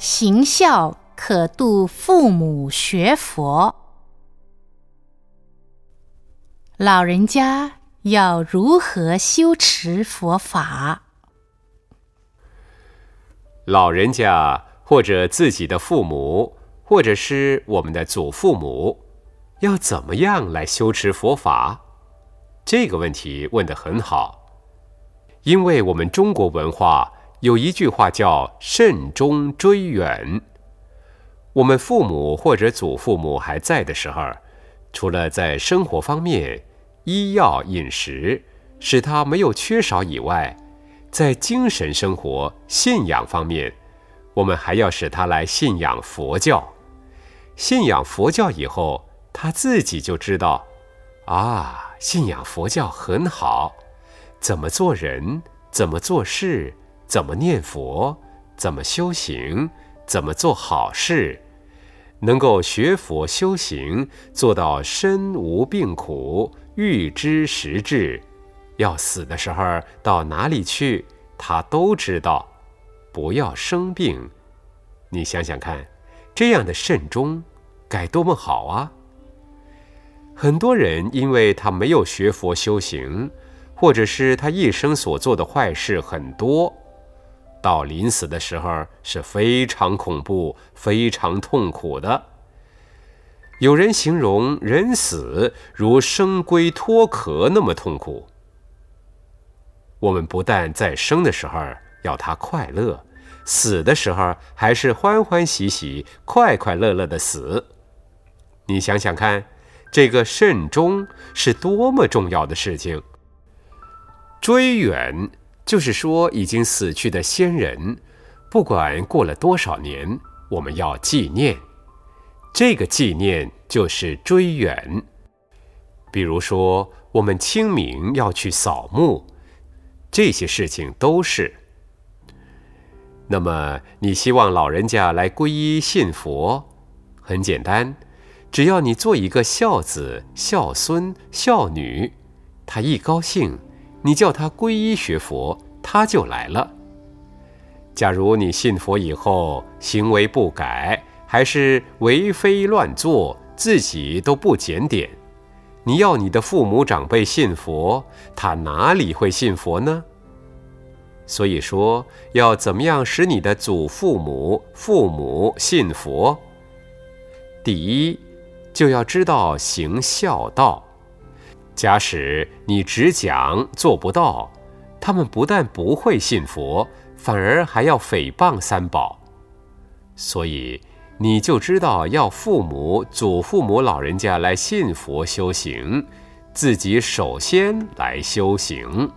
行孝可度父母学佛。老人家要如何修持佛法？老人家或者自己的父母，或者是我们的祖父母，要怎么样来修持佛法？这个问题问得很好，因为我们中国文化。有一句话叫“慎终追远”。我们父母或者祖父母还在的时候，除了在生活方面、医药、饮食使他没有缺少以外，在精神生活、信仰方面，我们还要使他来信仰佛教。信仰佛教以后，他自己就知道，啊，信仰佛教很好，怎么做人，怎么做事。怎么念佛，怎么修行，怎么做好事，能够学佛修行，做到身无病苦，欲知时至，要死的时候到哪里去，他都知道，不要生病。你想想看，这样的慎终，该多么好啊！很多人因为他没有学佛修行，或者是他一生所做的坏事很多。到临死的时候是非常恐怖、非常痛苦的。有人形容人死如生龟脱壳那么痛苦。我们不但在生的时候要他快乐，死的时候还是欢欢喜喜、快快乐乐的死。你想想看，这个慎终是多么重要的事情。追远。就是说，已经死去的先人，不管过了多少年，我们要纪念。这个纪念就是追远。比如说，我们清明要去扫墓，这些事情都是。那么，你希望老人家来皈依信佛，很简单，只要你做一个孝子、孝孙、孝女，他一高兴。你叫他皈依学佛，他就来了。假如你信佛以后行为不改，还是为非乱作，自己都不检点，你要你的父母长辈信佛，他哪里会信佛呢？所以说，要怎么样使你的祖父母、父母信佛？第一，就要知道行孝道。假使你只讲做不到，他们不但不会信佛，反而还要诽谤三宝。所以你就知道要父母、祖父母、老人家来信佛修行，自己首先来修行。